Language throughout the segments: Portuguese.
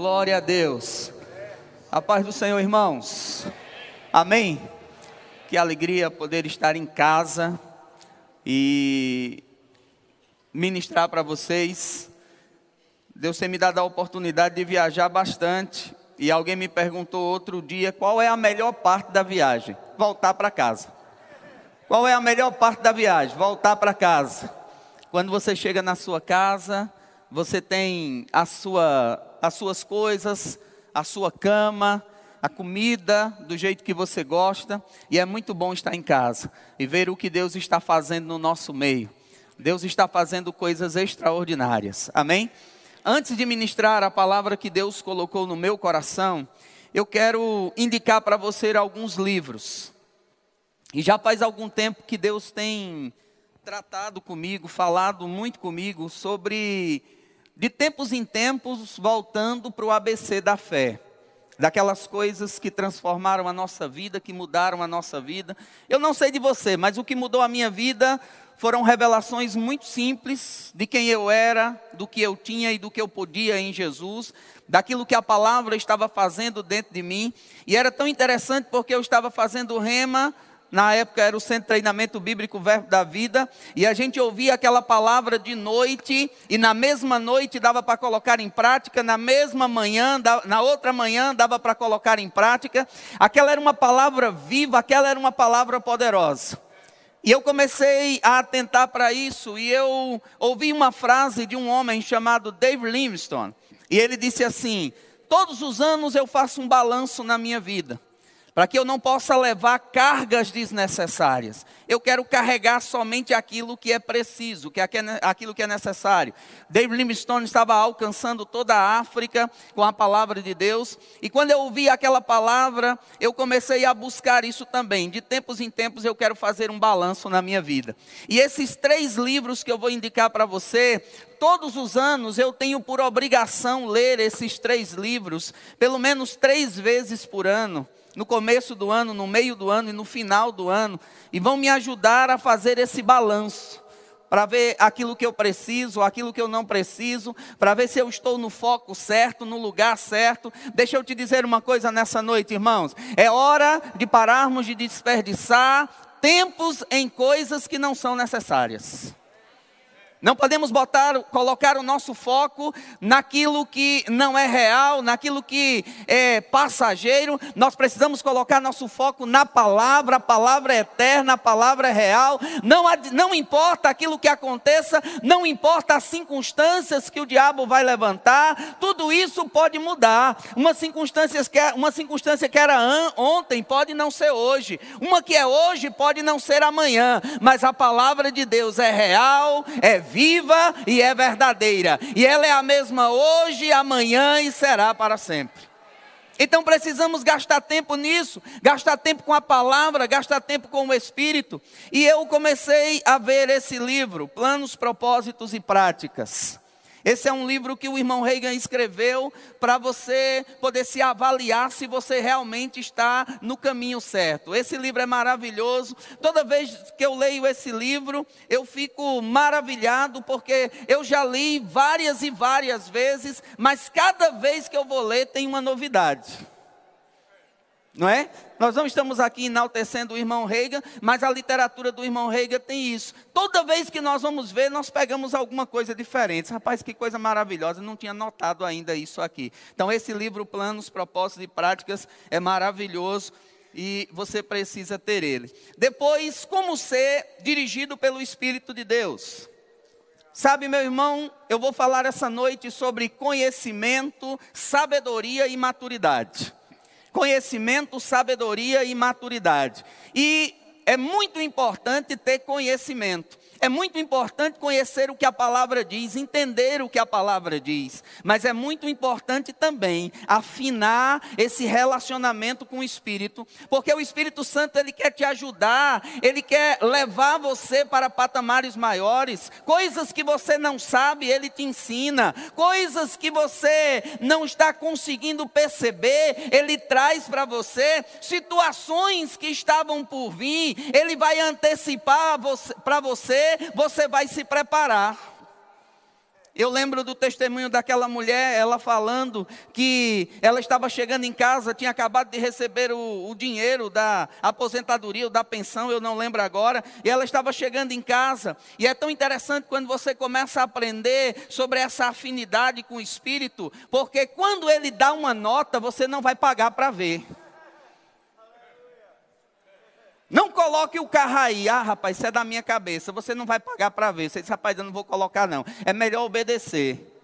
Glória a Deus. A paz do Senhor, irmãos. Amém. Que alegria poder estar em casa e ministrar para vocês. Deus tem me dado a oportunidade de viajar bastante. E alguém me perguntou outro dia qual é a melhor parte da viagem: voltar para casa. Qual é a melhor parte da viagem? Voltar para casa. Quando você chega na sua casa, você tem a sua, as suas coisas, a sua cama, a comida do jeito que você gosta, e é muito bom estar em casa e ver o que Deus está fazendo no nosso meio. Deus está fazendo coisas extraordinárias. Amém? Antes de ministrar a palavra que Deus colocou no meu coração, eu quero indicar para você alguns livros. E já faz algum tempo que Deus tem tratado comigo, falado muito comigo sobre, de tempos em tempos, voltando para o ABC da fé daquelas coisas que transformaram a nossa vida, que mudaram a nossa vida. Eu não sei de você, mas o que mudou a minha vida foram revelações muito simples de quem eu era, do que eu tinha e do que eu podia em Jesus, daquilo que a palavra estava fazendo dentro de mim. E era tão interessante porque eu estava fazendo rema na época era o Centro de Treinamento Bíblico Verbo da Vida, e a gente ouvia aquela palavra de noite, e na mesma noite dava para colocar em prática, na mesma manhã, na outra manhã dava para colocar em prática. Aquela era uma palavra viva, aquela era uma palavra poderosa. E eu comecei a atentar para isso, e eu ouvi uma frase de um homem chamado Dave Livingstone, e ele disse assim: Todos os anos eu faço um balanço na minha vida para que eu não possa levar cargas desnecessárias. Eu quero carregar somente aquilo que é preciso, que é aquilo que é necessário. David Livingstone estava alcançando toda a África com a palavra de Deus, e quando eu ouvi aquela palavra, eu comecei a buscar isso também. De tempos em tempos eu quero fazer um balanço na minha vida. E esses três livros que eu vou indicar para você, todos os anos eu tenho por obrigação ler esses três livros, pelo menos três vezes por ano no começo do ano, no meio do ano e no final do ano, e vão me ajudar a fazer esse balanço, para ver aquilo que eu preciso, aquilo que eu não preciso, para ver se eu estou no foco certo, no lugar certo. Deixa eu te dizer uma coisa nessa noite, irmãos: é hora de pararmos de desperdiçar tempos em coisas que não são necessárias. Não podemos botar, colocar o nosso foco naquilo que não é real, naquilo que é passageiro. Nós precisamos colocar nosso foco na palavra, a palavra é eterna, a palavra é real. Não, não importa aquilo que aconteça, não importa as circunstâncias que o diabo vai levantar, tudo isso pode mudar. Uma circunstância que, uma circunstância que era ontem pode não ser hoje, uma que é hoje pode não ser amanhã, mas a palavra de Deus é real, é viva e é verdadeira. E ela é a mesma hoje, amanhã e será para sempre. Então precisamos gastar tempo nisso, gastar tempo com a palavra, gastar tempo com o Espírito. E eu comecei a ver esse livro, Planos, Propósitos e Práticas. Esse é um livro que o irmão Reagan escreveu para você poder se avaliar se você realmente está no caminho certo. Esse livro é maravilhoso. Toda vez que eu leio esse livro, eu fico maravilhado porque eu já li várias e várias vezes, mas cada vez que eu vou ler tem uma novidade não é? Nós não estamos aqui enaltecendo o irmão Reagan, mas a literatura do irmão Reagan tem isso. Toda vez que nós vamos ver, nós pegamos alguma coisa diferente. Rapaz, que coisa maravilhosa, não tinha notado ainda isso aqui. Então, esse livro, Planos, Propósitos e Práticas, é maravilhoso e você precisa ter ele. Depois, como ser dirigido pelo Espírito de Deus. Sabe, meu irmão, eu vou falar essa noite sobre conhecimento, sabedoria e maturidade conhecimento, sabedoria e maturidade. E é muito importante ter conhecimento. É muito importante conhecer o que a palavra diz, entender o que a palavra diz, mas é muito importante também afinar esse relacionamento com o Espírito, porque o Espírito Santo ele quer te ajudar, ele quer levar você para patamares maiores, coisas que você não sabe, ele te ensina, coisas que você não está conseguindo perceber, ele traz para você, situações que estavam por vir, ele vai antecipar para você você vai se preparar. Eu lembro do testemunho daquela mulher, ela falando que ela estava chegando em casa, tinha acabado de receber o, o, dinheiro da aposentadoria ou da pensão, eu não lembro agora, e ela estava chegando em casa. E é tão interessante quando você começa a aprender sobre essa afinidade com o Espírito, porque quando ele dá uma nota, você não vai pagar para ver. Não coloque o carro aí. Ah, rapaz, isso é da minha cabeça. Você não vai pagar para ver. Você diz, rapaz, eu não vou colocar, não. É melhor obedecer.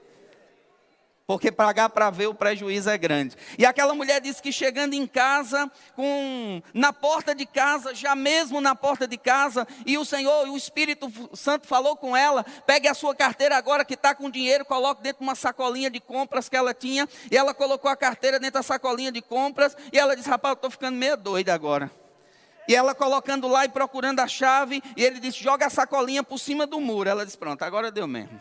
Porque pagar para ver o prejuízo é grande. E aquela mulher disse que chegando em casa, com, na porta de casa, já mesmo na porta de casa, e o Senhor, o Espírito Santo falou com ela: pegue a sua carteira agora que está com dinheiro, coloque dentro de uma sacolinha de compras que ela tinha. E ela colocou a carteira dentro da sacolinha de compras. E ela disse: rapaz, eu estou ficando meio doida agora. E ela colocando lá e procurando a chave, e ele disse: joga a sacolinha por cima do muro. Ela disse: pronto, agora deu mesmo.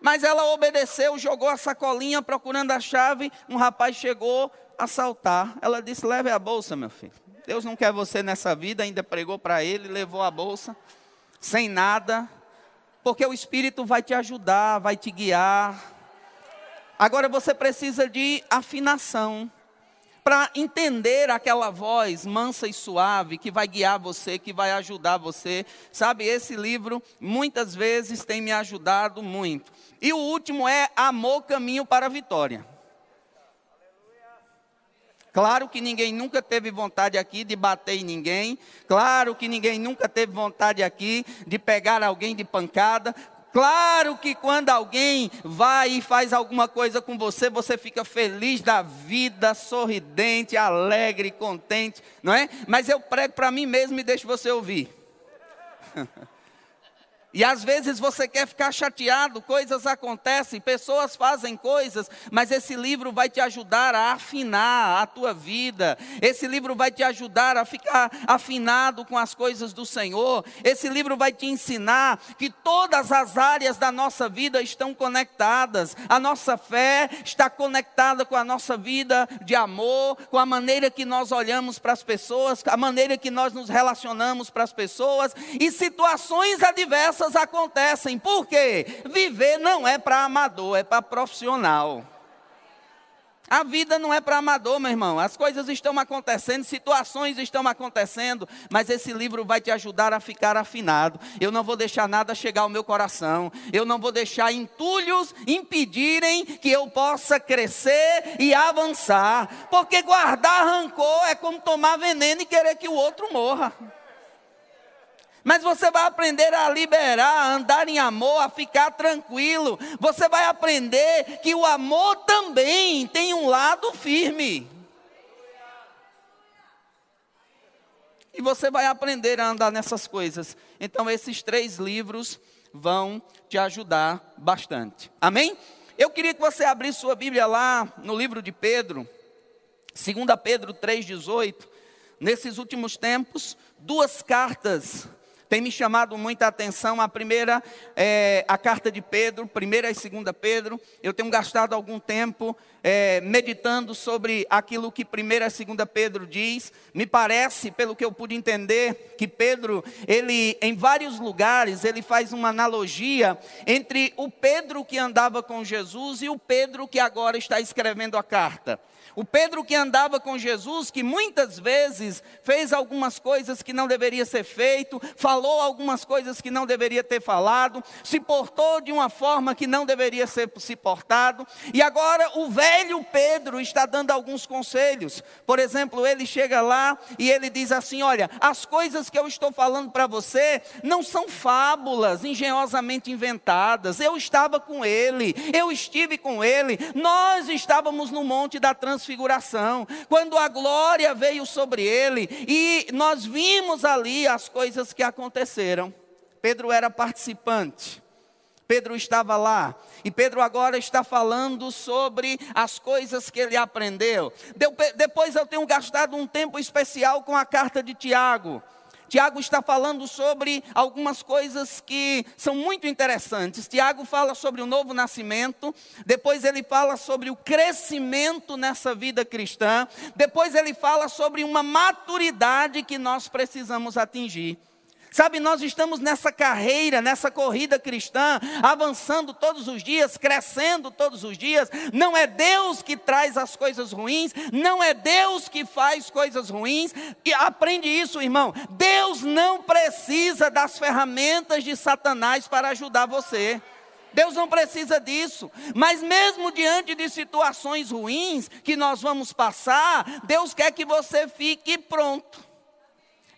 Mas ela obedeceu, jogou a sacolinha procurando a chave. Um rapaz chegou a assaltar. Ela disse: leve a bolsa, meu filho. Deus não quer você nessa vida. Ainda pregou para ele, levou a bolsa, sem nada. Porque o Espírito vai te ajudar, vai te guiar. Agora você precisa de afinação para entender aquela voz mansa e suave que vai guiar você, que vai ajudar você. Sabe, esse livro muitas vezes tem me ajudado muito. E o último é Amor Caminho para a Vitória. Claro que ninguém nunca teve vontade aqui de bater em ninguém. Claro que ninguém nunca teve vontade aqui de pegar alguém de pancada. Claro que quando alguém vai e faz alguma coisa com você, você fica feliz da vida, sorridente, alegre, contente, não é? Mas eu prego para mim mesmo e deixo você ouvir. E às vezes você quer ficar chateado, coisas acontecem, pessoas fazem coisas, mas esse livro vai te ajudar a afinar a tua vida. Esse livro vai te ajudar a ficar afinado com as coisas do Senhor. Esse livro vai te ensinar que todas as áreas da nossa vida estão conectadas. A nossa fé está conectada com a nossa vida de amor, com a maneira que nós olhamos para as pessoas, a maneira que nós nos relacionamos para as pessoas e situações adversas acontecem. Por quê? Viver não é para amador, é para profissional. A vida não é para amador, meu irmão. As coisas estão acontecendo, situações estão acontecendo, mas esse livro vai te ajudar a ficar afinado. Eu não vou deixar nada chegar ao meu coração. Eu não vou deixar entulhos impedirem que eu possa crescer e avançar. Porque guardar rancor é como tomar veneno e querer que o outro morra. Mas você vai aprender a liberar, a andar em amor, a ficar tranquilo. Você vai aprender que o amor também tem um lado firme. E você vai aprender a andar nessas coisas. Então, esses três livros vão te ajudar bastante. Amém? Eu queria que você abrisse sua Bíblia lá no livro de Pedro, 2 Pedro 3,18. Nesses últimos tempos, duas cartas tem me chamado muita atenção a primeira, é, a carta de Pedro, primeira e segunda Pedro. Eu tenho gastado algum tempo é, meditando sobre aquilo que primeira e segunda Pedro diz. Me parece, pelo que eu pude entender, que Pedro, ele em vários lugares, ele faz uma analogia entre o Pedro que andava com Jesus e o Pedro que agora está escrevendo a carta. O Pedro que andava com Jesus, que muitas vezes fez algumas coisas que não deveria ser feito, falou algumas coisas que não deveria ter falado, se portou de uma forma que não deveria ser se portado, e agora o velho Pedro está dando alguns conselhos. Por exemplo, ele chega lá e ele diz assim: "Olha, as coisas que eu estou falando para você não são fábulas engenhosamente inventadas. Eu estava com ele, eu estive com ele, nós estávamos no monte da transfiguração transfiguração, quando a glória veio sobre ele e nós vimos ali as coisas que aconteceram. Pedro era participante. Pedro estava lá e Pedro agora está falando sobre as coisas que ele aprendeu. Depois eu tenho gastado um tempo especial com a carta de Tiago. Tiago está falando sobre algumas coisas que são muito interessantes. Tiago fala sobre o novo nascimento, depois ele fala sobre o crescimento nessa vida cristã, depois ele fala sobre uma maturidade que nós precisamos atingir. Sabe, nós estamos nessa carreira, nessa corrida cristã, avançando todos os dias, crescendo todos os dias. Não é Deus que traz as coisas ruins, não é Deus que faz coisas ruins. E aprende isso, irmão. Deus não precisa das ferramentas de Satanás para ajudar você. Deus não precisa disso. Mas mesmo diante de situações ruins que nós vamos passar, Deus quer que você fique pronto.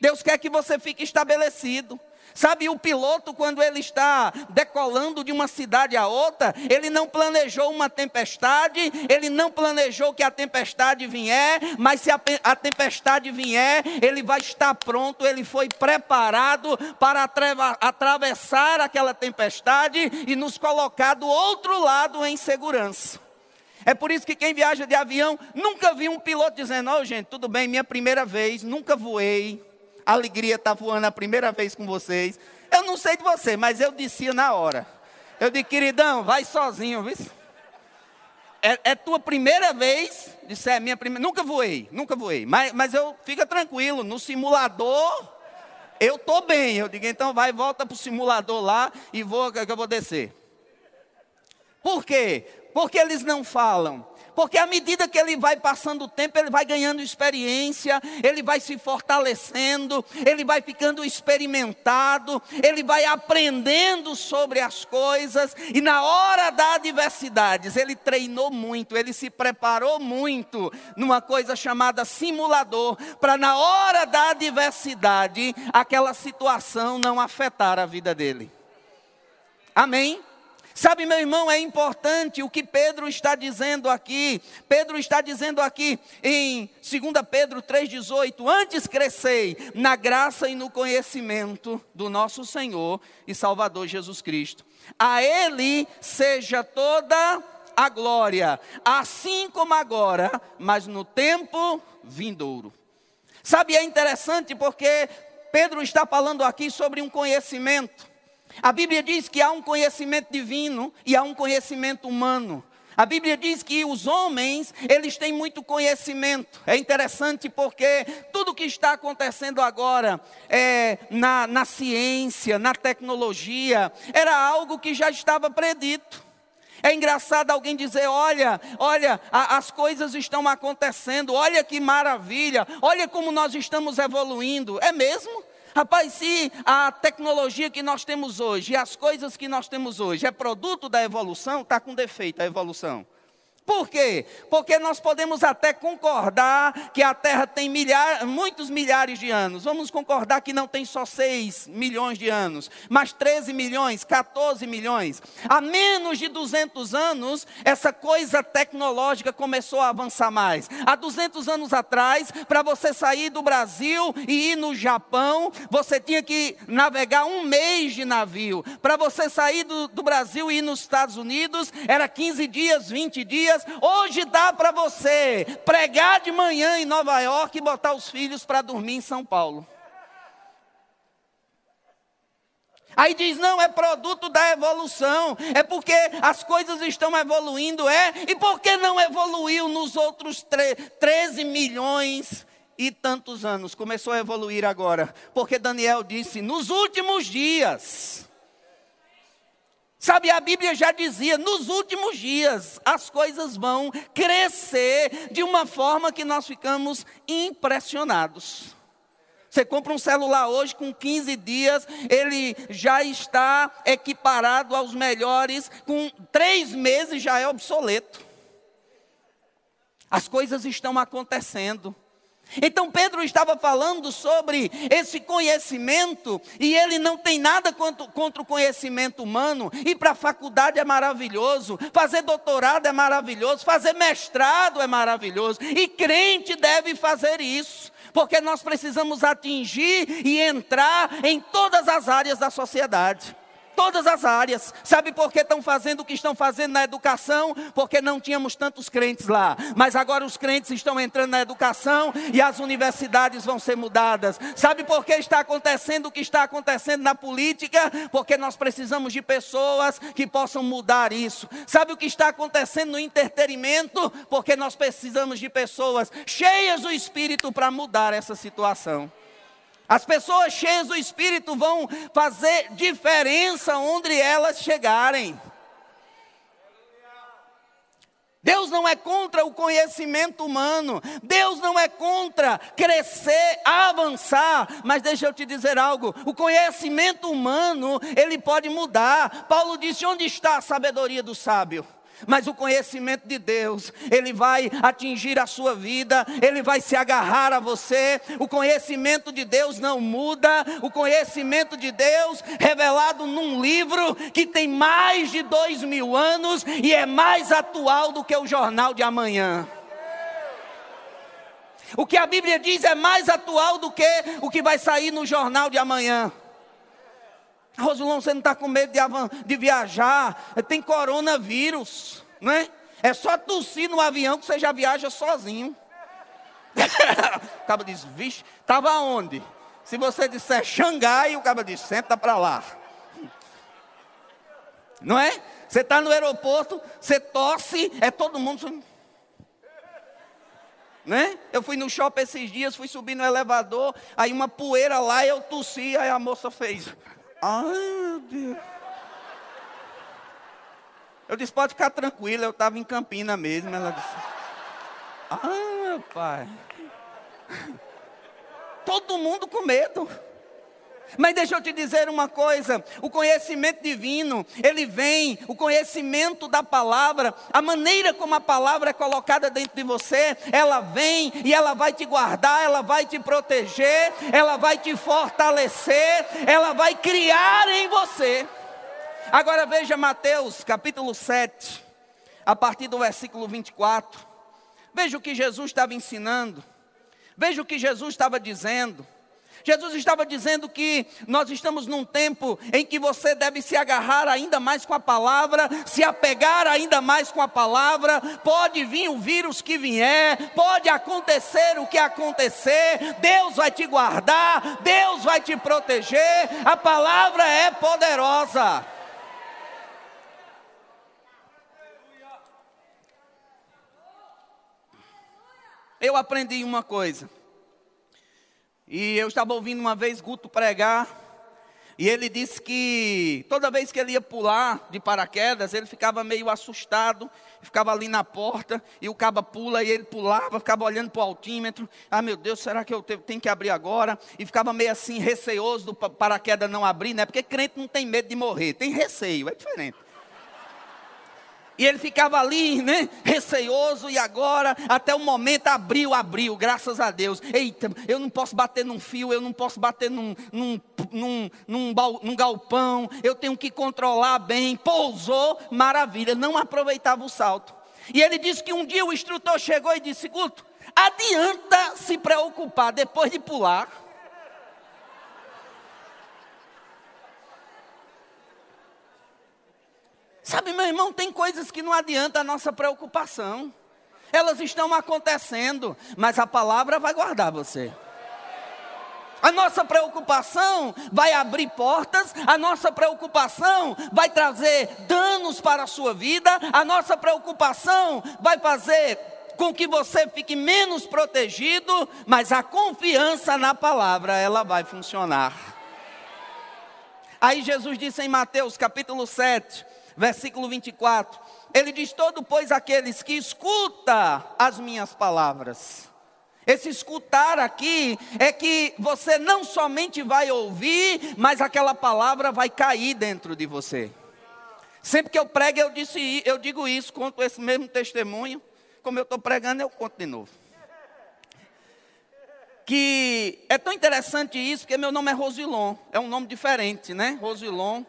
Deus quer que você fique estabelecido. Sabe, o piloto, quando ele está decolando de uma cidade a outra, ele não planejou uma tempestade, ele não planejou que a tempestade vier, mas se a, a tempestade vier, ele vai estar pronto, ele foi preparado para atravessar aquela tempestade e nos colocar do outro lado em segurança. É por isso que quem viaja de avião nunca viu um piloto dizendo: Ó, oh, gente, tudo bem, minha primeira vez, nunca voei, alegria estar tá voando a primeira vez com vocês. Eu não sei de você, mas eu descia na hora. Eu disse, queridão, vai sozinho, viu? É, é, tua primeira vez? Disse, é minha primeira. Nunca voei, nunca voei. Mas, mas eu fica tranquilo, no simulador eu tô bem. Eu digo, então vai, volta para o simulador lá e vou que eu vou descer. Por quê? Porque eles não falam porque à medida que ele vai passando o tempo, ele vai ganhando experiência, ele vai se fortalecendo, ele vai ficando experimentado, ele vai aprendendo sobre as coisas, e na hora da adversidade, ele treinou muito, ele se preparou muito numa coisa chamada simulador, para na hora da adversidade, aquela situação não afetar a vida dele. Amém? Sabe, meu irmão, é importante o que Pedro está dizendo aqui. Pedro está dizendo aqui em 2 Pedro 3,18: Antes crescei na graça e no conhecimento do nosso Senhor e Salvador Jesus Cristo. A Ele seja toda a glória, assim como agora, mas no tempo vindouro. Sabe, é interessante porque Pedro está falando aqui sobre um conhecimento. A Bíblia diz que há um conhecimento divino e há um conhecimento humano. A Bíblia diz que os homens, eles têm muito conhecimento. É interessante porque tudo que está acontecendo agora é, na, na ciência, na tecnologia, era algo que já estava predito. É engraçado alguém dizer: olha, olha, a, as coisas estão acontecendo, olha que maravilha, olha como nós estamos evoluindo. É mesmo? Rapaz, se a tecnologia que nós temos hoje e as coisas que nós temos hoje é produto da evolução, está com defeito a evolução. Por quê? Porque nós podemos até concordar que a Terra tem muitos milhares de anos. Vamos concordar que não tem só 6 milhões de anos, mas 13 milhões, 14 milhões. Há menos de 200 anos, essa coisa tecnológica começou a avançar mais. Há 200 anos atrás, para você sair do Brasil e ir no Japão, você tinha que navegar um mês de navio. Para você sair do, do Brasil e ir nos Estados Unidos, era 15 dias, 20 dias dias, hoje dá para você pregar de manhã em Nova York e botar os filhos para dormir em São Paulo. Aí diz: não, é produto da evolução, é porque as coisas estão evoluindo, é, e por que não evoluiu nos outros 13 milhões e tantos anos? Começou a evoluir agora, porque Daniel disse: nos últimos dias. Sabe, a Bíblia já dizia: nos últimos dias as coisas vão crescer de uma forma que nós ficamos impressionados. Você compra um celular hoje com 15 dias, ele já está equiparado aos melhores, com três meses já é obsoleto. As coisas estão acontecendo. Então Pedro estava falando sobre esse conhecimento, e ele não tem nada contra, contra o conhecimento humano. Ir para a faculdade é maravilhoso, fazer doutorado é maravilhoso, fazer mestrado é maravilhoso, e crente deve fazer isso, porque nós precisamos atingir e entrar em todas as áreas da sociedade todas as áreas. Sabe por que estão fazendo o que estão fazendo na educação? Porque não tínhamos tantos crentes lá. Mas agora os crentes estão entrando na educação e as universidades vão ser mudadas. Sabe por que está acontecendo o que está acontecendo na política? Porque nós precisamos de pessoas que possam mudar isso. Sabe o que está acontecendo no entretenimento? Porque nós precisamos de pessoas cheias do espírito para mudar essa situação. As pessoas cheias do Espírito vão fazer diferença onde elas chegarem. Deus não é contra o conhecimento humano, Deus não é contra crescer, avançar, mas deixa eu te dizer algo: o conhecimento humano, ele pode mudar. Paulo disse: onde está a sabedoria do sábio? Mas o conhecimento de Deus, ele vai atingir a sua vida, ele vai se agarrar a você. O conhecimento de Deus não muda. O conhecimento de Deus, revelado num livro que tem mais de dois mil anos e é mais atual do que o jornal de amanhã. O que a Bíblia diz é mais atual do que o que vai sair no jornal de amanhã. Rosilon, você não está com medo de, de viajar? Tem coronavírus, não é? É só tossir no avião que você já viaja sozinho. o cabo diz, vixe, estava onde? Se você disser Xangai, o cabo diz, senta para lá. Não é? Você está no aeroporto, você tosse, é todo mundo. Né? Eu fui no shopping esses dias, fui subir no elevador, aí uma poeira lá, eu tossi, aí a moça fez. Ai, meu Deus. Eu disse, pode ficar tranquila, eu estava em Campina mesmo. Ela disse, ah, meu pai. Todo mundo com medo. Mas deixa eu te dizer uma coisa: o conhecimento divino, ele vem, o conhecimento da palavra, a maneira como a palavra é colocada dentro de você, ela vem e ela vai te guardar, ela vai te proteger, ela vai te fortalecer, ela vai criar em você. Agora veja Mateus capítulo 7, a partir do versículo 24. Veja o que Jesus estava ensinando, veja o que Jesus estava dizendo. Jesus estava dizendo que nós estamos num tempo em que você deve se agarrar ainda mais com a palavra, se apegar ainda mais com a palavra. Pode vir o vírus que vier, pode acontecer o que acontecer, Deus vai te guardar, Deus vai te proteger. A palavra é poderosa. Eu aprendi uma coisa. E eu estava ouvindo uma vez Guto pregar, e ele disse que toda vez que ele ia pular de paraquedas, ele ficava meio assustado, ficava ali na porta, e o caba pula, e ele pulava, ficava olhando para o altímetro. Ah, meu Deus, será que eu tenho que abrir agora? E ficava meio assim, receoso do paraquedas não abrir, né? Porque crente não tem medo de morrer, tem receio, é diferente. E ele ficava ali, né, receoso, e agora, até o momento, abriu, abriu, graças a Deus. Eita, eu não posso bater num fio, eu não posso bater num, num, num, num, num galpão, eu tenho que controlar bem. Pousou, maravilha, não aproveitava o salto. E ele disse que um dia o instrutor chegou e disse: Guto, adianta se preocupar depois de pular Sabe, meu irmão, tem coisas que não adianta a nossa preocupação. Elas estão acontecendo, mas a palavra vai guardar você. A nossa preocupação vai abrir portas, a nossa preocupação vai trazer danos para a sua vida, a nossa preocupação vai fazer com que você fique menos protegido, mas a confiança na palavra, ela vai funcionar. Aí Jesus disse em Mateus capítulo 7, versículo 24. Ele diz: Todo, pois, aqueles que escuta as minhas palavras. Esse escutar aqui é que você não somente vai ouvir, mas aquela palavra vai cair dentro de você. Sempre que eu prego, eu, disse, eu digo isso, conto esse mesmo testemunho. Como eu estou pregando, eu conto de novo. Que é tão interessante isso, porque meu nome é Rosilon. É um nome diferente, né? Rosilon.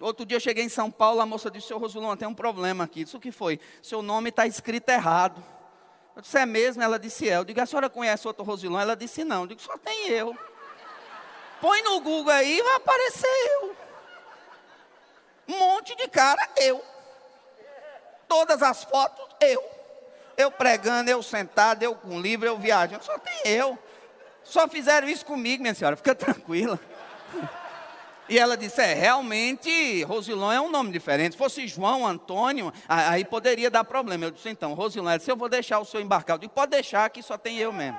Outro dia eu cheguei em São Paulo, a moça disse, seu Rosulão, tem um problema aqui. Isso que foi? Seu nome está escrito errado. Eu disse, é mesmo? Ela disse, é. Eu digo, a senhora conhece outro Rosilão? Ela disse, não. Eu digo, só tem eu. Põe no Google aí, vai aparecer eu. Um monte de cara, eu. Todas as fotos, eu. Eu pregando, eu sentado, eu com livro, eu viajando. Só tem eu. Só fizeram isso comigo, minha senhora. Fica tranquila. E ela disse: É, realmente, Rosilon é um nome diferente. Se fosse João, Antônio, aí poderia dar problema. Eu disse: Então, Rosilon, ela disse: Eu vou deixar o senhor embarcar. Eu disse: Pode deixar, que só tem eu mesmo.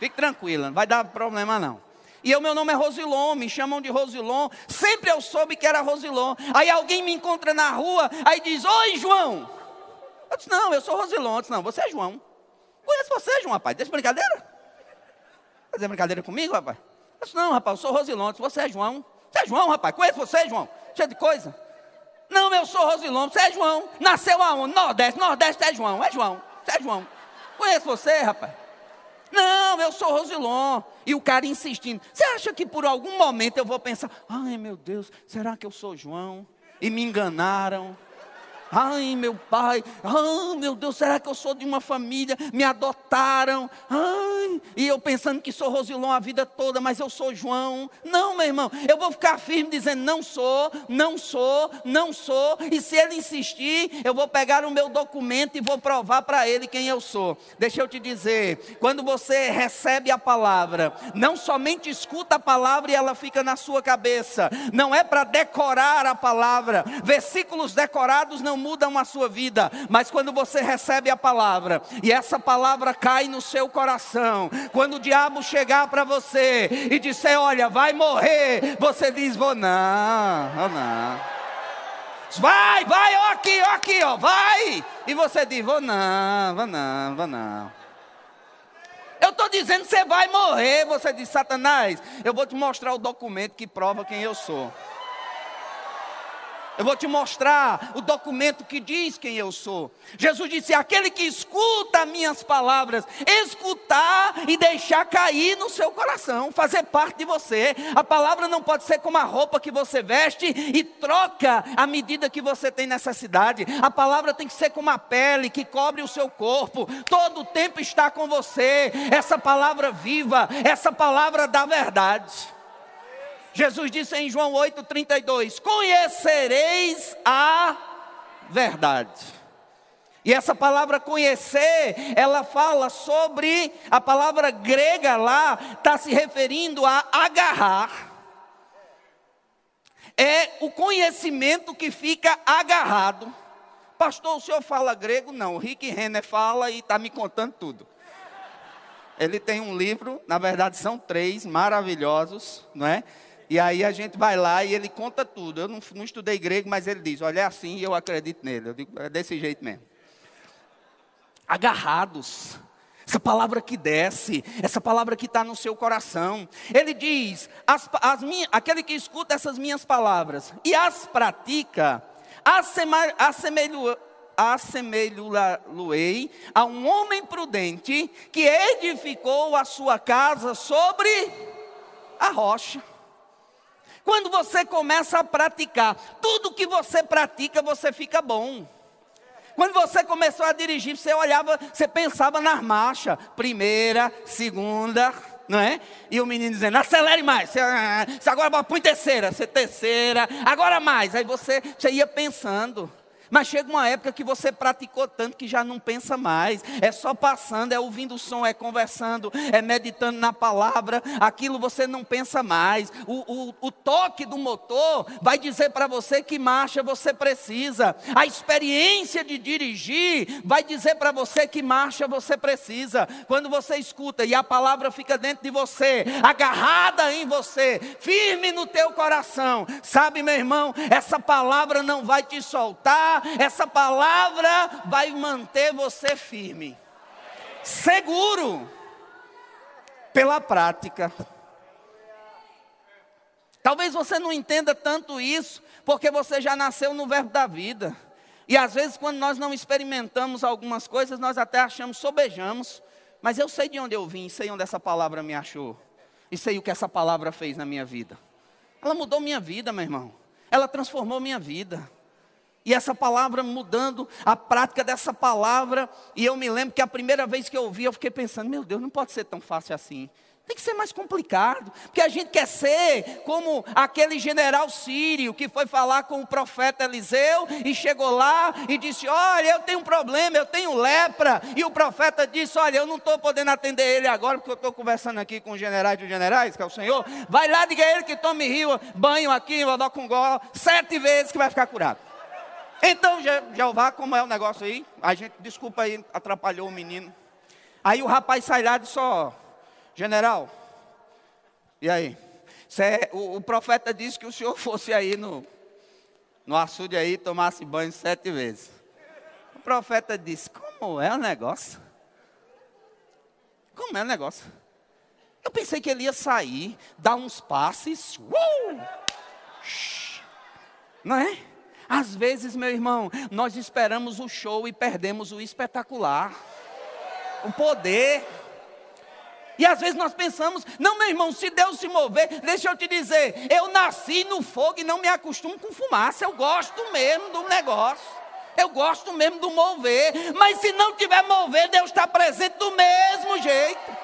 Fique tranquila, não vai dar problema não. E o meu nome é Rosilon, me chamam de Rosilon. Sempre eu soube que era Rosilon. Aí alguém me encontra na rua, aí diz: Oi, João. Eu disse: Não, eu sou Rosilon. Eu disse: Não, você é João. Conheço você, João, rapaz. Deixa brincadeira. Fazer brincadeira comigo, rapaz? Eu disse: Não, rapaz, eu sou Rosilon. Eu disse: Você é João. Você é João, rapaz. Conheço você, João. Cheio de coisa. Não, eu sou Rosilon. Você é João. Nasceu aonde? Nordeste. Nordeste é João. É João. Você é João. Conheço você, rapaz. Não, eu sou Rosilon. E o cara insistindo. Você acha que por algum momento eu vou pensar: ai meu Deus, será que eu sou João? E me enganaram. Ai, meu pai, ai, meu Deus, será que eu sou de uma família? Me adotaram. Ai, e eu pensando que sou Rosilon a vida toda, mas eu sou João. Não, meu irmão, eu vou ficar firme dizendo: não sou, não sou, não sou. E se ele insistir, eu vou pegar o meu documento e vou provar para ele quem eu sou. Deixa eu te dizer: quando você recebe a palavra, não somente escuta a palavra e ela fica na sua cabeça, não é para decorar a palavra, versículos decorados não não mudam a sua vida, mas quando você recebe a palavra e essa palavra cai no seu coração, quando o diabo chegar para você e disser: Olha, vai morrer, você diz: Vou não, vou não. Vai, vai, ó aqui, ó aqui, ó, vai. E você diz: Vou não, vou não, vou não. Eu estou dizendo que você vai morrer. Você diz, Satanás, eu vou te mostrar o documento que prova quem eu sou. Eu vou te mostrar o documento que diz quem eu sou. Jesus disse: aquele que escuta minhas palavras, escutar e deixar cair no seu coração, fazer parte de você. A palavra não pode ser como a roupa que você veste e troca à medida que você tem necessidade. A palavra tem que ser como a pele que cobre o seu corpo, todo o tempo está com você. Essa palavra viva, essa palavra da verdade. Jesus disse em João 8,32: Conhecereis a verdade. E essa palavra conhecer, ela fala sobre, a palavra grega lá, está se referindo a agarrar. É o conhecimento que fica agarrado. Pastor, o senhor fala grego? Não, o Rick Renner fala e está me contando tudo. Ele tem um livro, na verdade são três, maravilhosos, não é? E aí a gente vai lá e ele conta tudo. Eu não, não estudei grego, mas ele diz: olha, é assim e eu acredito nele. Eu digo: é desse jeito mesmo. Agarrados. Essa palavra que desce, essa palavra que está no seu coração. Ele diz: as, as aquele que escuta essas minhas palavras e as pratica, assemelho, assemelho-ei a um homem prudente que edificou a sua casa sobre a rocha. Quando você começa a praticar, tudo que você pratica, você fica bom. Quando você começou a dirigir, você olhava, você pensava nas marchas, primeira, segunda, não é? E o menino dizendo, acelere mais, você, você agora põe terceira, você terceira, agora mais. Aí você, você ia pensando. Mas chega uma época que você praticou tanto que já não pensa mais. É só passando, é ouvindo o som, é conversando, é meditando na palavra. Aquilo você não pensa mais. O, o, o toque do motor vai dizer para você que marcha você precisa. A experiência de dirigir vai dizer para você que marcha você precisa. Quando você escuta e a palavra fica dentro de você, agarrada em você, firme no teu coração. Sabe, meu irmão, essa palavra não vai te soltar essa palavra vai manter você firme, seguro, pela prática. Talvez você não entenda tanto isso, porque você já nasceu no verbo da vida. E às vezes, quando nós não experimentamos algumas coisas, nós até achamos, sobejamos. Mas eu sei de onde eu vim, sei onde essa palavra me achou. E sei o que essa palavra fez na minha vida. Ela mudou minha vida, meu irmão. Ela transformou minha vida. E essa palavra mudando a prática dessa palavra. E eu me lembro que a primeira vez que eu ouvi, eu fiquei pensando: meu Deus, não pode ser tão fácil assim. Tem que ser mais complicado, porque a gente quer ser como aquele general sírio que foi falar com o profeta Eliseu e chegou lá e disse: Olha, eu tenho um problema, eu tenho lepra. E o profeta disse: Olha, eu não estou podendo atender ele agora, porque eu estou conversando aqui com os generais dos generais, que é o Senhor. Vai lá, diga a ele que tome rio, banho aqui, com gol, sete vezes que vai ficar curado. Então, Jeová, como é o negócio aí? A gente, desculpa aí, atrapalhou o menino. Aí o rapaz sai lá e disse: Ó, general, E aí? É, o, o, profeta disse que o senhor fosse aí no, no açude aí tomasse banho sete vezes. O profeta disse: Como é o negócio? Como é o negócio? Eu pensei que ele ia sair, dar uns passes. Uh! Não é? Às vezes, meu irmão, nós esperamos o show e perdemos o espetacular. O poder. E às vezes nós pensamos, não, meu irmão, se Deus se mover, deixa eu te dizer, eu nasci no fogo e não me acostumo com fumaça, eu gosto mesmo do negócio. Eu gosto mesmo do mover, mas se não tiver mover, Deus está presente do mesmo jeito.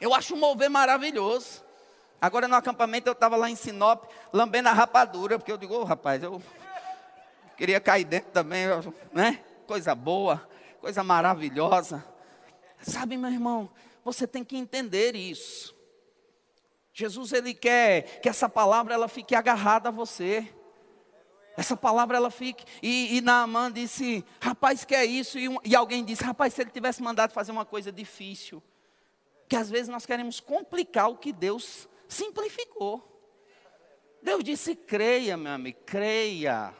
Eu acho o mover maravilhoso. Agora no acampamento eu estava lá em Sinop, lambendo a rapadura, porque eu digo, oh, rapaz, eu queria cair dentro também, né? Coisa boa, coisa maravilhosa. Sabe, meu irmão, você tem que entender isso. Jesus ele quer que essa palavra ela fique agarrada a você. Essa palavra ela fique. E, e Naaman disse: Rapaz, que é isso? E, um, e alguém disse: Rapaz, se ele tivesse mandado fazer uma coisa difícil. Que às vezes nós queremos complicar o que Deus simplificou. Deus disse: creia, meu amigo, creia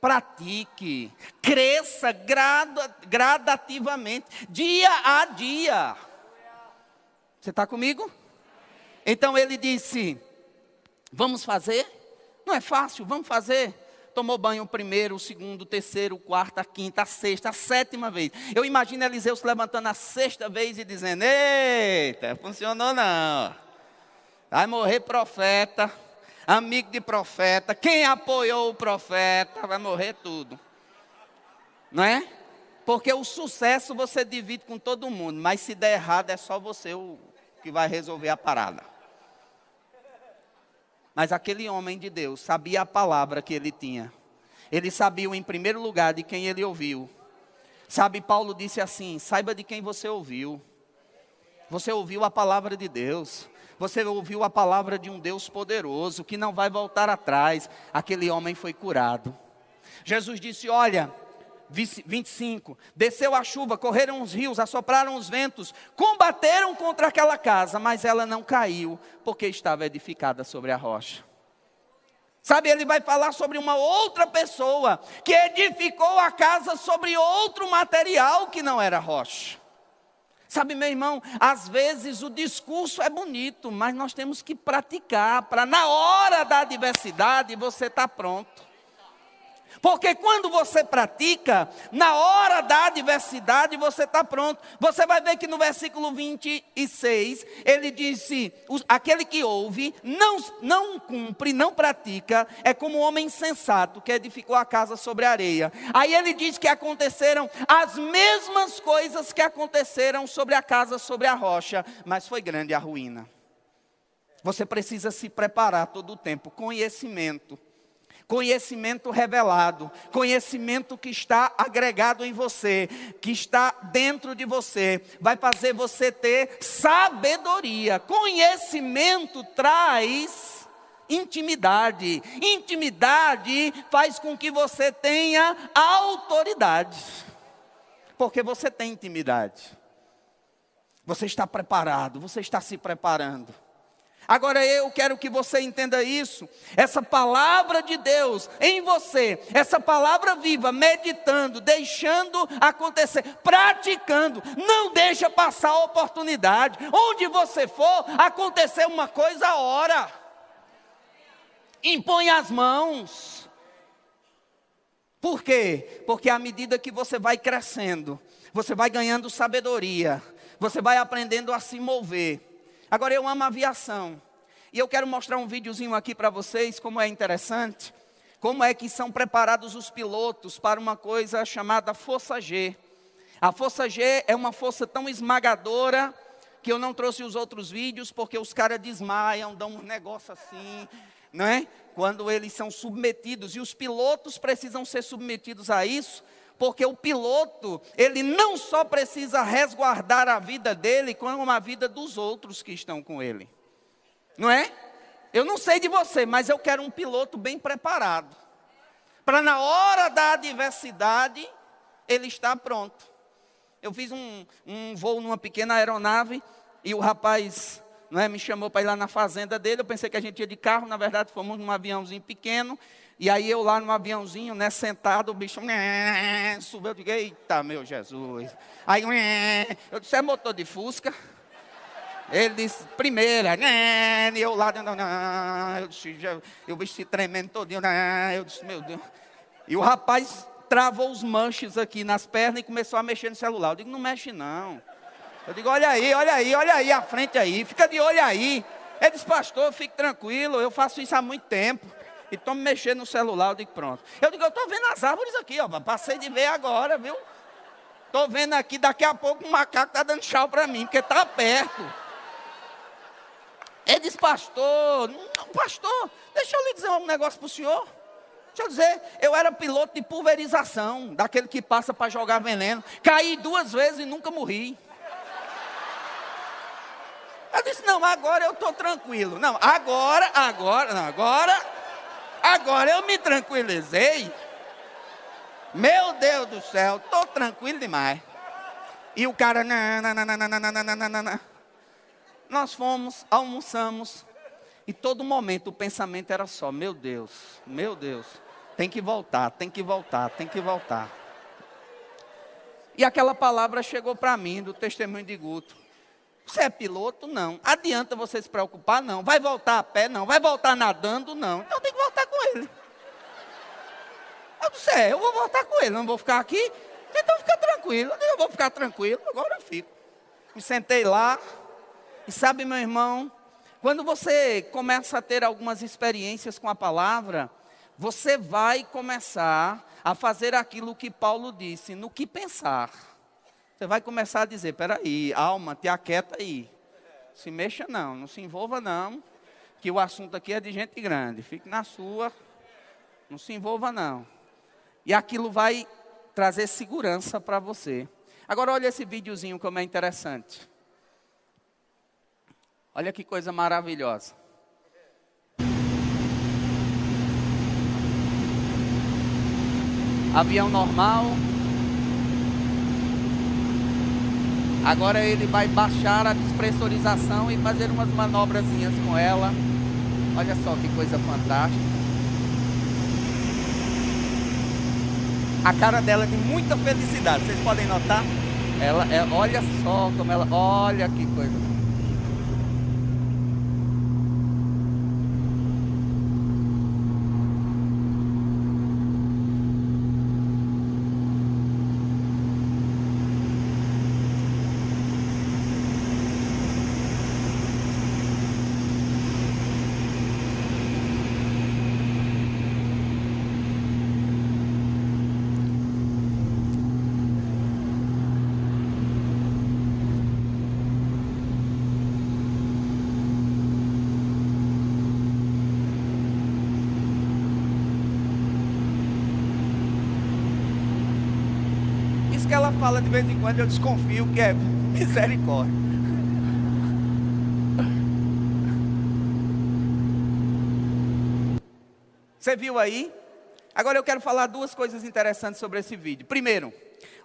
pratique, cresça grada, gradativamente, dia a dia. Você está comigo? Então ele disse: Vamos fazer? Não é fácil, vamos fazer. Tomou banho o primeiro, o segundo, o terceiro, o quarto, a quinta, a sexta, a sétima vez. Eu imagino Eliseu se levantando a sexta vez e dizendo: Eita, funcionou não. Vai morrer profeta amigo de profeta, quem apoiou o profeta, vai morrer tudo. Não é? Porque o sucesso você divide com todo mundo, mas se der errado é só você o que vai resolver a parada. Mas aquele homem de Deus sabia a palavra que ele tinha. Ele sabia em primeiro lugar de quem ele ouviu. Sabe, Paulo disse assim: saiba de quem você ouviu. Você ouviu a palavra de Deus. Você ouviu a palavra de um Deus poderoso que não vai voltar atrás. Aquele homem foi curado. Jesus disse: Olha, 25: Desceu a chuva, correram os rios, assopraram os ventos, combateram contra aquela casa, mas ela não caiu, porque estava edificada sobre a rocha. Sabe, ele vai falar sobre uma outra pessoa que edificou a casa sobre outro material que não era rocha. Sabe, meu irmão, às vezes o discurso é bonito, mas nós temos que praticar para na hora da adversidade você estar tá pronto. Porque quando você pratica, na hora da adversidade você está pronto. Você vai ver que no versículo 26, ele disse: aquele que ouve, não, não cumpre, não pratica, é como um homem insensato que edificou a casa sobre a areia. Aí ele diz que aconteceram as mesmas coisas que aconteceram sobre a casa sobre a rocha, mas foi grande a ruína. Você precisa se preparar todo o tempo, conhecimento conhecimento revelado, conhecimento que está agregado em você, que está dentro de você, vai fazer você ter sabedoria. Conhecimento traz intimidade. Intimidade faz com que você tenha autoridade. Porque você tem intimidade. Você está preparado, você está se preparando. Agora eu quero que você entenda isso. Essa palavra de Deus em você, essa palavra viva, meditando, deixando acontecer, praticando, não deixa passar a oportunidade. Onde você for, acontecer uma coisa a hora. Impõe as mãos. Por quê? Porque à medida que você vai crescendo, você vai ganhando sabedoria, você vai aprendendo a se mover. Agora eu amo aviação. E eu quero mostrar um videozinho aqui para vocês, como é interessante, como é que são preparados os pilotos para uma coisa chamada força G. A força G é uma força tão esmagadora que eu não trouxe os outros vídeos porque os caras desmaiam, dão um negócio assim, não é? Quando eles são submetidos e os pilotos precisam ser submetidos a isso, porque o piloto, ele não só precisa resguardar a vida dele, como a vida dos outros que estão com ele. Não é? Eu não sei de você, mas eu quero um piloto bem preparado. Para na hora da adversidade, ele estar pronto. Eu fiz um, um voo numa pequena aeronave e o rapaz não é, me chamou para ir lá na fazenda dele. Eu pensei que a gente ia de carro, na verdade fomos num aviãozinho pequeno. E aí eu lá no aviãozinho, né, sentado, o bicho subiu, eu digo, eita meu Jesus. Aí eu disse, é motor de Fusca? Ele disse, primeira, e eu lá, eu disse, eu bicho tremendo todinho, eu disse, meu Deus. E o rapaz travou os manches aqui nas pernas e começou a mexer no celular. Eu digo, não mexe não. Eu digo, olha aí, olha aí, olha aí, à frente aí, fica de olho aí. Ele disse, pastor, fique tranquilo, eu faço isso há muito tempo e estou me mexendo no celular, eu digo, pronto. Eu digo, eu estou vendo as árvores aqui, ó, passei de ver agora, viu? Estou vendo aqui, daqui a pouco um macaco está dando tchau para mim, porque está perto. Ele diz, pastor, não, pastor, deixa eu lhe dizer um negócio para o senhor. Deixa eu dizer, eu era piloto de pulverização, daquele que passa para jogar veneno. Caí duas vezes e nunca morri. Eu disse, não, agora eu estou tranquilo. Não, agora, agora, não, agora Agora eu me tranquilizei. Meu Deus do céu, tô tranquilo demais. E o cara. Nós fomos, almoçamos. E todo momento o pensamento era só: meu Deus, meu Deus, tem que voltar, tem que voltar, tem que voltar. E aquela palavra chegou para mim do testemunho de Guto. Você é piloto? Não. Adianta você se preocupar? Não. Vai voltar a pé? Não. Vai voltar nadando? Não. Então tem que voltar com ele. Eu disse, é, eu vou voltar com ele, não vou ficar aqui. Então fica tranquilo. Eu vou ficar tranquilo, agora eu fico. Me sentei lá. E sabe, meu irmão, quando você começa a ter algumas experiências com a palavra, você vai começar a fazer aquilo que Paulo disse, no que pensar. Você vai começar a dizer: peraí, alma, te aquieta aí. Se mexa não, não se envolva não, que o assunto aqui é de gente grande. Fique na sua, não se envolva não. E aquilo vai trazer segurança para você. Agora olha esse videozinho como é interessante. Olha que coisa maravilhosa. Avião normal, Agora ele vai baixar a despressurização e fazer umas manobrazinhas com ela. Olha só que coisa fantástica. A cara dela é de muita felicidade, vocês podem notar? Ela é, olha só como ela, olha que coisa. que ela fala de vez em quando, eu desconfio que é misericórdia. Você viu aí? Agora eu quero falar duas coisas interessantes sobre esse vídeo. Primeiro,